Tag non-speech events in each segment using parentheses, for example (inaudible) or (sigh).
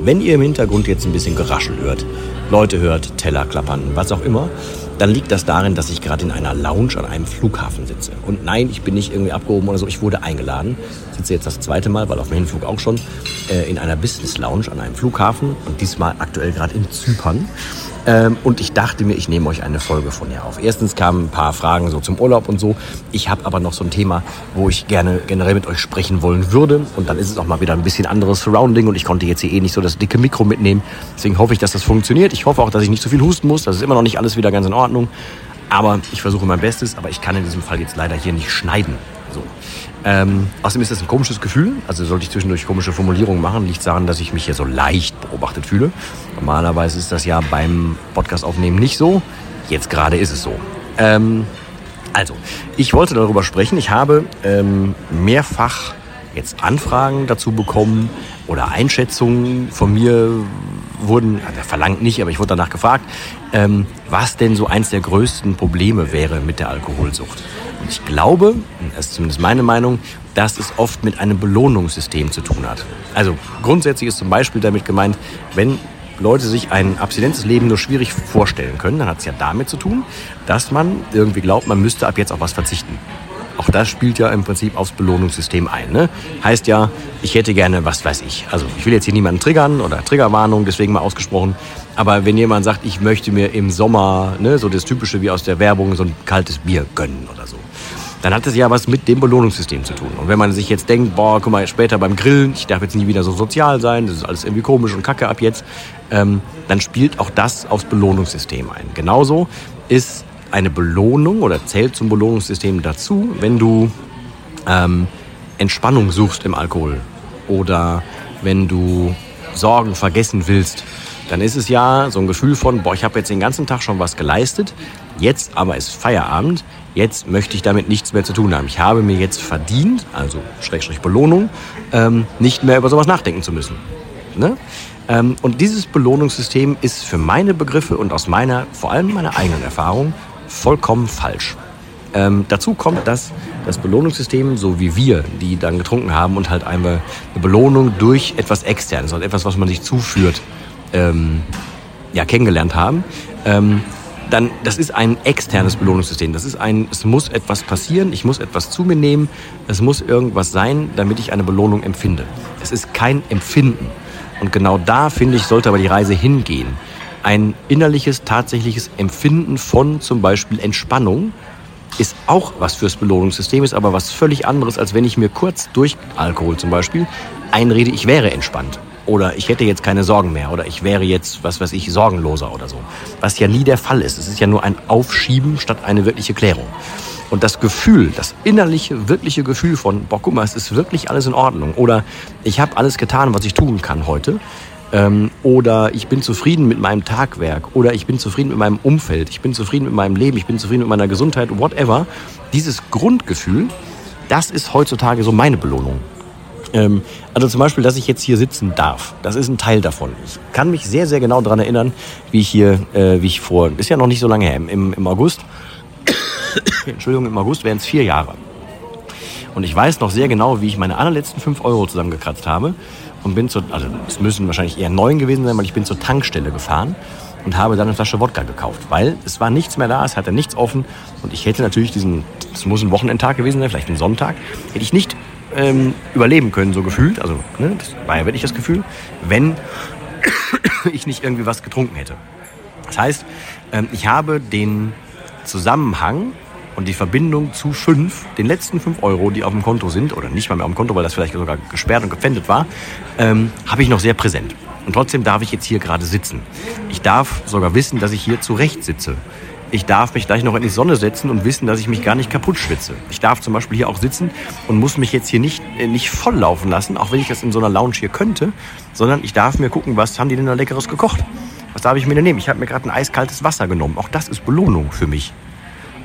Wenn ihr im Hintergrund jetzt ein bisschen Geraschel hört, Leute hört, Teller klappern, was auch immer, dann liegt das darin, dass ich gerade in einer Lounge an einem Flughafen sitze. Und nein, ich bin nicht irgendwie abgehoben oder so, ich wurde eingeladen. Sitze jetzt das zweite Mal, weil auf dem Hinflug auch schon, äh, in einer Business Lounge an einem Flughafen und diesmal aktuell gerade in Zypern. Ähm, und ich dachte mir, ich nehme euch eine Folge von hier auf. Erstens kamen ein paar Fragen so zum Urlaub und so. Ich habe aber noch so ein Thema, wo ich gerne generell mit euch sprechen wollen würde. Und dann ist es auch mal wieder ein bisschen anderes Surrounding und ich konnte jetzt hier eh nicht so das dicke Mikro mitnehmen. Deswegen hoffe ich, dass das funktioniert. Ich hoffe auch, dass ich nicht zu viel husten muss. Das ist immer noch nicht alles wieder ganz in Ordnung. Aber ich versuche mein Bestes. Aber ich kann in diesem Fall jetzt leider hier nicht schneiden. Ähm, außerdem ist das ein komisches Gefühl. Also sollte ich zwischendurch komische Formulierungen machen, liegt daran, dass ich mich hier so leicht beobachtet fühle. Normalerweise ist das ja beim Podcast aufnehmen nicht so. Jetzt gerade ist es so. Ähm, also, ich wollte darüber sprechen. Ich habe ähm, mehrfach jetzt Anfragen dazu bekommen oder Einschätzungen von mir wurden, also verlangt nicht, aber ich wurde danach gefragt, ähm, was denn so eins der größten Probleme wäre mit der Alkoholsucht. Und ich glaube, das ist zumindest meine Meinung, dass es oft mit einem Belohnungssystem zu tun hat. Also grundsätzlich ist zum Beispiel damit gemeint, wenn Leute sich ein abstinentes Leben nur schwierig vorstellen können, dann hat es ja damit zu tun, dass man irgendwie glaubt, man müsste ab jetzt auf was verzichten. Auch das spielt ja im Prinzip aufs Belohnungssystem ein. Ne? Heißt ja, ich hätte gerne, was weiß ich. Also ich will jetzt hier niemanden triggern oder Triggerwarnung, deswegen mal ausgesprochen. Aber wenn jemand sagt, ich möchte mir im Sommer, ne, so das Typische wie aus der Werbung, so ein kaltes Bier gönnen oder so, dann hat es ja was mit dem Belohnungssystem zu tun. Und wenn man sich jetzt denkt, boah, guck mal, später beim Grillen, ich darf jetzt nie wieder so sozial sein, das ist alles irgendwie komisch und kacke ab jetzt, ähm, dann spielt auch das aufs Belohnungssystem ein. Genauso ist eine Belohnung oder zählt zum Belohnungssystem dazu, wenn du ähm, Entspannung suchst im Alkohol oder wenn du Sorgen vergessen willst, dann ist es ja so ein Gefühl von, boah, ich habe jetzt den ganzen Tag schon was geleistet, jetzt aber ist Feierabend, jetzt möchte ich damit nichts mehr zu tun haben. Ich habe mir jetzt verdient, also Schrägstrich Belohnung, ähm, nicht mehr über sowas nachdenken zu müssen. Ne? Ähm, und dieses Belohnungssystem ist für meine Begriffe und aus meiner, vor allem meiner eigenen Erfahrung, vollkommen falsch. Ähm, dazu kommt, dass das Belohnungssystem, so wie wir, die dann getrunken haben und halt einmal eine Belohnung durch etwas Externes, also etwas, was man sich zuführt, ähm, ja, kennengelernt haben, ähm, dann, das ist ein externes Belohnungssystem. Das ist ein, es muss etwas passieren, ich muss etwas zu mir nehmen, es muss irgendwas sein, damit ich eine Belohnung empfinde. Es ist kein Empfinden. Und genau da, finde ich, sollte aber die Reise hingehen ein innerliches, tatsächliches Empfinden von zum Beispiel Entspannung ist auch was fürs Belohnungssystem, ist aber was völlig anderes, als wenn ich mir kurz durch Alkohol zum Beispiel einrede, ich wäre entspannt. Oder ich hätte jetzt keine Sorgen mehr. Oder ich wäre jetzt, was weiß ich, sorgenloser oder so. Was ja nie der Fall ist. Es ist ja nur ein Aufschieben statt eine wirkliche Klärung. Und das Gefühl, das innerliche, wirkliche Gefühl von, boah, guck mal, es ist wirklich alles in Ordnung. Oder ich habe alles getan, was ich tun kann heute ähm, oder ich bin zufrieden mit meinem Tagwerk. Oder ich bin zufrieden mit meinem Umfeld. Ich bin zufrieden mit meinem Leben. Ich bin zufrieden mit meiner Gesundheit. Whatever. Dieses Grundgefühl, das ist heutzutage so meine Belohnung. Ähm, also zum Beispiel, dass ich jetzt hier sitzen darf. Das ist ein Teil davon. Ich kann mich sehr, sehr genau daran erinnern, wie ich hier, äh, wie ich vor, ist ja noch nicht so lange her, im, im August, (coughs) Entschuldigung, im August wären es vier Jahre. Und ich weiß noch sehr genau, wie ich meine allerletzten fünf Euro zusammengekratzt habe und bin zur, also es müssen wahrscheinlich eher neun gewesen sein, weil ich bin zur Tankstelle gefahren und habe dann eine Flasche Wodka gekauft, weil es war nichts mehr da, es hatte nichts offen und ich hätte natürlich diesen, es muss ein Wochenendtag gewesen sein, vielleicht ein Sonntag, hätte ich nicht ähm, überleben können, so gefühlt, also ne, das war ja wirklich das Gefühl, wenn (coughs) ich nicht irgendwie was getrunken hätte. Das heißt, ähm, ich habe den Zusammenhang und die Verbindung zu fünf, den letzten fünf Euro, die auf dem Konto sind, oder nicht mal mehr auf dem Konto, weil das vielleicht sogar gesperrt und gepfändet war, ähm, habe ich noch sehr präsent. Und trotzdem darf ich jetzt hier gerade sitzen. Ich darf sogar wissen, dass ich hier zurecht sitze. Ich darf mich gleich noch in die Sonne setzen und wissen, dass ich mich gar nicht kaputt schwitze. Ich darf zum Beispiel hier auch sitzen und muss mich jetzt hier nicht, äh, nicht volllaufen lassen, auch wenn ich das in so einer Lounge hier könnte, sondern ich darf mir gucken, was haben die denn da Leckeres gekocht. Was darf ich mir denn nehmen? Ich habe mir gerade ein eiskaltes Wasser genommen. Auch das ist Belohnung für mich.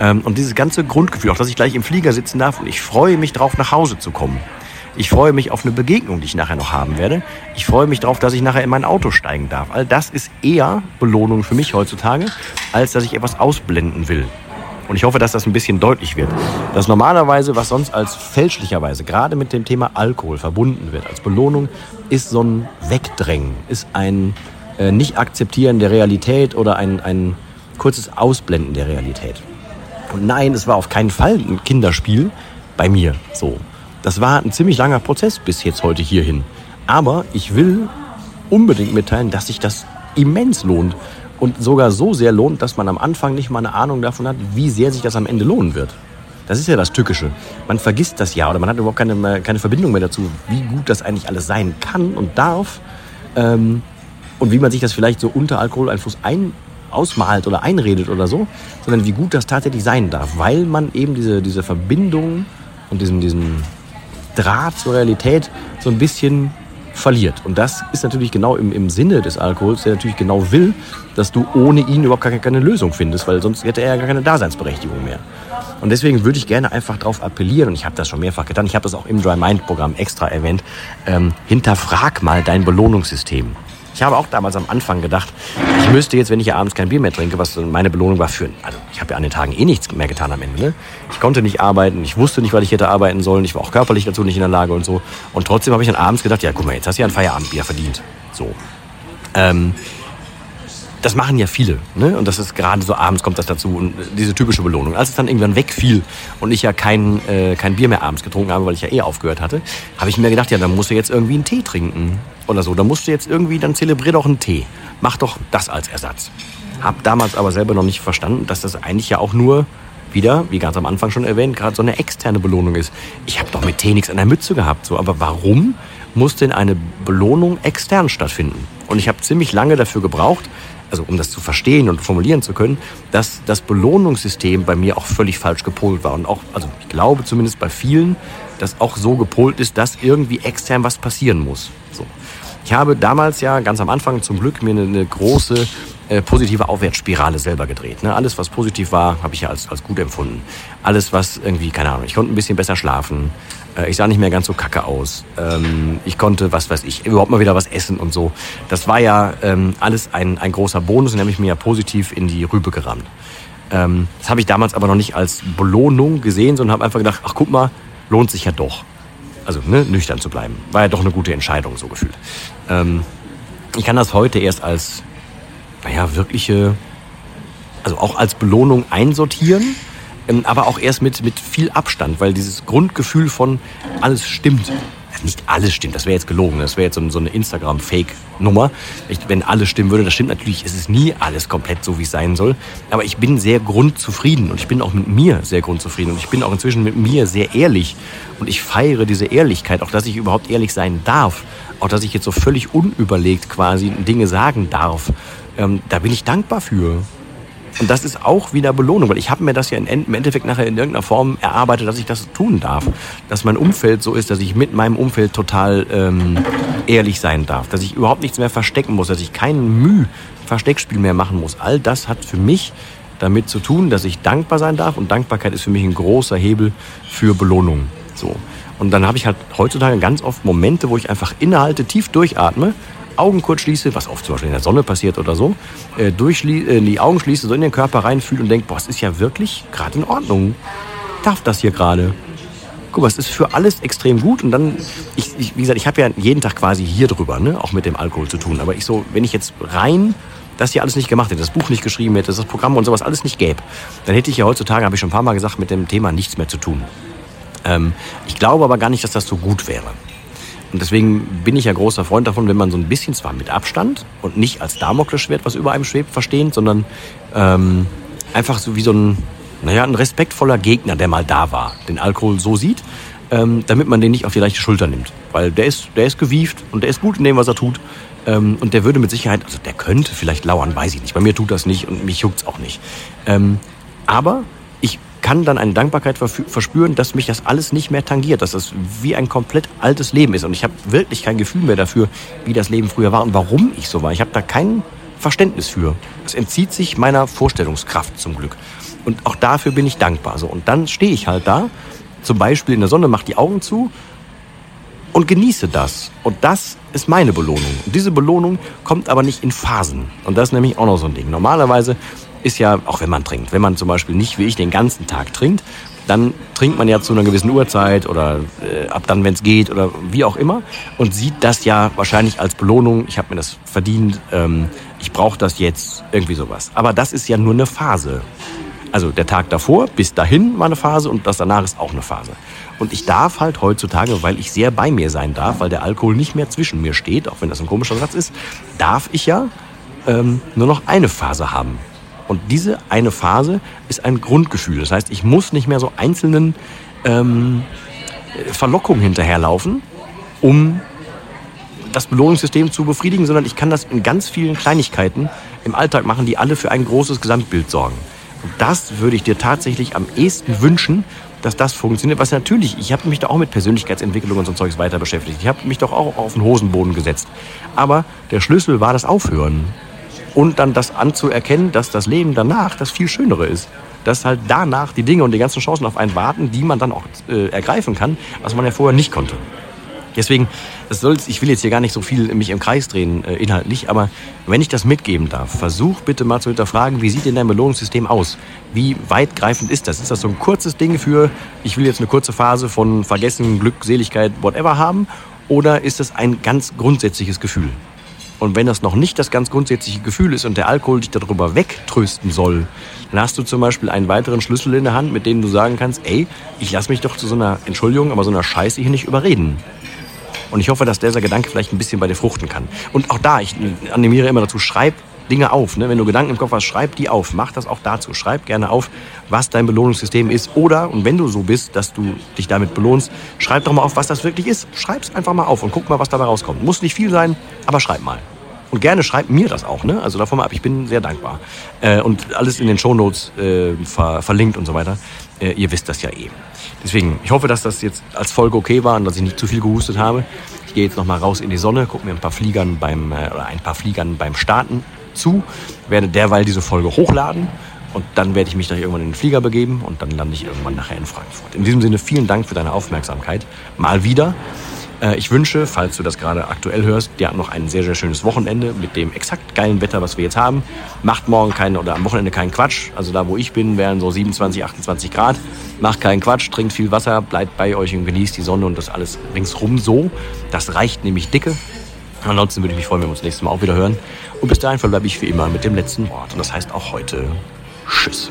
Ähm, und dieses ganze Grundgefühl, auch dass ich gleich im Flieger sitzen darf und ich freue mich darauf, nach Hause zu kommen. Ich freue mich auf eine Begegnung, die ich nachher noch haben werde. Ich freue mich darauf, dass ich nachher in mein Auto steigen darf. All das ist eher Belohnung für mich heutzutage, als dass ich etwas ausblenden will. Und ich hoffe, dass das ein bisschen deutlich wird. Dass normalerweise, was sonst als fälschlicherweise gerade mit dem Thema Alkohol verbunden wird, als Belohnung, ist so ein Wegdrängen, ist ein äh, Nicht-Akzeptieren der Realität oder ein, ein kurzes Ausblenden der Realität. Und nein, es war auf keinen Fall ein Kinderspiel bei mir so. Das war ein ziemlich langer Prozess bis jetzt heute hierhin. Aber ich will unbedingt mitteilen, dass sich das immens lohnt. Und sogar so sehr lohnt, dass man am Anfang nicht mal eine Ahnung davon hat, wie sehr sich das am Ende lohnen wird. Das ist ja das Tückische. Man vergisst das ja oder man hat überhaupt keine, keine Verbindung mehr dazu, wie gut das eigentlich alles sein kann und darf. Ähm, und wie man sich das vielleicht so unter Alkoholeinfluss ein, ausmalt oder einredet oder so, sondern wie gut das tatsächlich sein darf, weil man eben diese, diese Verbindung und diesen, diesen Draht zur Realität so ein bisschen verliert. Und das ist natürlich genau im, im Sinne des Alkohols, der natürlich genau will, dass du ohne ihn überhaupt gar keine Lösung findest, weil sonst hätte er ja gar keine Daseinsberechtigung mehr. Und deswegen würde ich gerne einfach darauf appellieren, und ich habe das schon mehrfach getan, ich habe das auch im Dry Mind Programm extra erwähnt, ähm, hinterfrag mal dein Belohnungssystem. Ich habe auch damals am Anfang gedacht, ich müsste jetzt, wenn ich abends kein Bier mehr trinke, was meine Belohnung war für, also ich habe ja an den Tagen eh nichts mehr getan am Ende. Ne? Ich konnte nicht arbeiten, ich wusste nicht, was ich hätte arbeiten sollen, ich war auch körperlich dazu nicht in der Lage und so. Und trotzdem habe ich dann abends gedacht, ja guck mal, jetzt hast du ja ein Feierabendbier verdient. So. Ähm, das machen ja viele. Ne? Und das ist gerade so abends kommt das dazu. Und diese typische Belohnung. Als es dann irgendwann wegfiel und ich ja kein, äh, kein Bier mehr abends getrunken habe, weil ich ja eh aufgehört hatte, habe ich mir gedacht, ja, dann musst du jetzt irgendwie einen Tee trinken. Oder so. Dann musst du jetzt irgendwie, dann zelebrier doch einen Tee. Mach doch das als Ersatz. Hab damals aber selber noch nicht verstanden, dass das eigentlich ja auch nur wieder, wie ganz am Anfang schon erwähnt, gerade so eine externe Belohnung ist. Ich habe doch mit Tee nichts an der Mütze gehabt. So. Aber warum muss denn eine Belohnung extern stattfinden? Und ich habe ziemlich lange dafür gebraucht, also um das zu verstehen und formulieren zu können, dass das Belohnungssystem bei mir auch völlig falsch gepolt war. Und auch, also ich glaube zumindest bei vielen, dass auch so gepolt ist, dass irgendwie extern was passieren muss. So. Ich habe damals ja ganz am Anfang zum Glück mir eine, eine große äh, positive Aufwärtsspirale selber gedreht. Ne? Alles, was positiv war, habe ich ja als, als gut empfunden. Alles, was irgendwie, keine Ahnung, ich konnte ein bisschen besser schlafen. Äh, ich sah nicht mehr ganz so kacke aus. Ähm, ich konnte, was weiß ich, überhaupt mal wieder was essen und so. Das war ja ähm, alles ein, ein großer Bonus und nämlich mir ja positiv in die Rübe gerammt. Ähm, das habe ich damals aber noch nicht als Belohnung gesehen, sondern habe einfach gedacht, ach guck mal, lohnt sich ja doch. Also ne, nüchtern zu bleiben. War ja doch eine gute Entscheidung, so gefühlt. Ähm, ich kann das heute erst als, naja, wirkliche, also auch als Belohnung einsortieren ähm, aber auch erst mit, mit viel Abstand, weil dieses Grundgefühl von alles stimmt. Nicht alles stimmt, das wäre jetzt gelogen, das wäre jetzt so, eine Instagram-Fake-Nummer. Wenn alles stimmen würde, das stimmt natürlich, es ist nie alles komplett so, wie es sein soll. Aber ich bin sehr grundzufrieden und ich bin auch mit mir sehr grundzufrieden und ich bin auch inzwischen mit mir sehr ehrlich und ich feiere diese Ehrlichkeit, auch dass ich überhaupt ehrlich sein darf, auch dass ich jetzt so völlig unüberlegt quasi Dinge sagen darf. Ähm, da bin ich dankbar für. Und das ist auch wieder Belohnung, weil ich habe mir das ja im Endeffekt nachher in irgendeiner Form erarbeitet, dass ich das tun darf. Dass mein Umfeld so ist, dass ich mit meinem Umfeld total ähm, ehrlich sein darf. Dass ich überhaupt nichts mehr verstecken muss, dass ich kein Müh Versteckspiel mehr machen muss. All das hat für mich damit zu tun, dass ich dankbar sein darf. Und Dankbarkeit ist für mich ein großer Hebel für Belohnung. So. Und dann habe ich halt heutzutage ganz oft Momente, wo ich einfach innehalte, tief durchatme Augen kurz schließe, was oft zum Beispiel in der Sonne passiert oder so, äh, äh, die Augen schließe, so in den Körper reinfühle und denke, boah, es ist ja wirklich gerade in Ordnung. Darf das hier gerade? Guck mal, es ist für alles extrem gut und dann, ich, ich wie gesagt, ich habe ja jeden Tag quasi hier drüber, ne, auch mit dem Alkohol zu tun. Aber ich so, wenn ich jetzt rein das hier alles nicht gemacht hätte, das Buch nicht geschrieben hätte, das Programm und sowas alles nicht gäbe, dann hätte ich ja heutzutage, habe ich schon ein paar Mal gesagt, mit dem Thema nichts mehr zu tun. Ähm, ich glaube aber gar nicht, dass das so gut wäre. Und deswegen bin ich ja großer Freund davon, wenn man so ein bisschen zwar mit Abstand und nicht als Damoklesschwert, was über einem schwebt, verstehen, sondern ähm, einfach so wie so ein, naja, ein respektvoller Gegner, der mal da war, den Alkohol so sieht, ähm, damit man den nicht auf die leichte Schulter nimmt. Weil der ist, der ist gewieft und der ist gut in dem, was er tut. Ähm, und der würde mit Sicherheit, also der könnte vielleicht lauern, weiß ich nicht. Bei mir tut das nicht und mich juckt's auch nicht. Ähm, aber kann dann eine Dankbarkeit verspüren, dass mich das alles nicht mehr tangiert, dass das wie ein komplett altes Leben ist. Und ich habe wirklich kein Gefühl mehr dafür, wie das Leben früher war und warum ich so war. Ich habe da kein Verständnis für. Es entzieht sich meiner Vorstellungskraft zum Glück. Und auch dafür bin ich dankbar. So, und dann stehe ich halt da, zum Beispiel in der Sonne, mache die Augen zu und genieße das. Und das ist meine Belohnung. Und diese Belohnung kommt aber nicht in Phasen. Und das ist nämlich auch noch so ein Ding. Normalerweise ist ja, auch wenn man trinkt, wenn man zum Beispiel nicht wie ich den ganzen Tag trinkt, dann trinkt man ja zu einer gewissen Uhrzeit oder äh, ab dann, wenn es geht oder wie auch immer und sieht das ja wahrscheinlich als Belohnung, ich habe mir das verdient, ähm, ich brauche das jetzt, irgendwie sowas. Aber das ist ja nur eine Phase. Also der Tag davor, bis dahin war eine Phase und das danach ist auch eine Phase. Und ich darf halt heutzutage, weil ich sehr bei mir sein darf, weil der Alkohol nicht mehr zwischen mir steht, auch wenn das ein komischer Satz ist, darf ich ja ähm, nur noch eine Phase haben. Und diese eine Phase ist ein Grundgefühl. Das heißt, ich muss nicht mehr so einzelnen ähm, Verlockungen hinterherlaufen, um das Belohnungssystem zu befriedigen, sondern ich kann das in ganz vielen Kleinigkeiten im Alltag machen, die alle für ein großes Gesamtbild sorgen. Und das würde ich dir tatsächlich am ehesten wünschen, dass das funktioniert. Was natürlich, ich habe mich da auch mit Persönlichkeitsentwicklung und so Zeugs weiter beschäftigt. Ich habe mich doch auch auf den Hosenboden gesetzt. Aber der Schlüssel war das Aufhören und dann das anzuerkennen, dass das Leben danach das viel Schönere ist. Dass halt danach die Dinge und die ganzen Chancen auf einen warten, die man dann auch äh, ergreifen kann, was man ja vorher nicht konnte. Deswegen, das soll, ich will jetzt hier gar nicht so viel mich im Kreis drehen, äh, inhaltlich, aber wenn ich das mitgeben darf, versuch bitte mal zu hinterfragen, wie sieht denn dein Belohnungssystem aus? Wie weitgreifend ist das? Ist das so ein kurzes Ding für, ich will jetzt eine kurze Phase von Vergessen, Glück, Seligkeit, whatever haben? Oder ist das ein ganz grundsätzliches Gefühl? Und wenn das noch nicht das ganz grundsätzliche Gefühl ist und der Alkohol dich darüber wegtrösten soll, dann hast du zum Beispiel einen weiteren Schlüssel in der Hand, mit dem du sagen kannst, ey, ich lass mich doch zu so einer Entschuldigung, aber so einer Scheiße hier nicht überreden. Und ich hoffe, dass dieser Gedanke vielleicht ein bisschen bei dir fruchten kann. Und auch da, ich animiere immer dazu, schreib Dinge auf. Ne? Wenn du Gedanken im Kopf hast, schreib die auf. Mach das auch dazu. Schreib gerne auf, was dein Belohnungssystem ist. Oder, und wenn du so bist, dass du dich damit belohnst, schreib doch mal auf, was das wirklich ist. Schreib es einfach mal auf und guck mal, was dabei rauskommt. Muss nicht viel sein, aber schreib mal. Und gerne schreibt mir das auch, ne? Also davon mal ab, ich bin sehr dankbar. Äh, und alles in den Shownotes äh, ver verlinkt und so weiter. Äh, ihr wisst das ja eh. Deswegen, ich hoffe, dass das jetzt als Folge okay war und dass ich nicht zu viel gehustet habe. Ich gehe jetzt nochmal raus in die Sonne, gucke mir ein paar Fliegern beim, äh, oder ein paar Fliegern beim Starten zu, werde derweil diese Folge hochladen und dann werde ich mich gleich irgendwann in den Flieger begeben und dann lande ich irgendwann nachher in Frankfurt. In diesem Sinne vielen Dank für deine Aufmerksamkeit. Mal wieder. Äh, ich wünsche, falls du das gerade aktuell hörst, dir noch ein sehr, sehr schönes Wochenende mit dem exakt geilen Wetter, was wir jetzt haben. Macht morgen keinen oder am Wochenende keinen Quatsch. Also da, wo ich bin, wären so 27, 28 Grad. Macht keinen Quatsch, trinkt viel Wasser, bleibt bei euch und genießt die Sonne und das alles ringsrum so. Das reicht nämlich dicke. Ansonsten würde ich mich freuen, wenn wir uns nächstes Mal auch wieder hören. Und bis dahin verbleibe ich wie immer mit dem letzten Wort. Und das heißt auch heute Tschüss.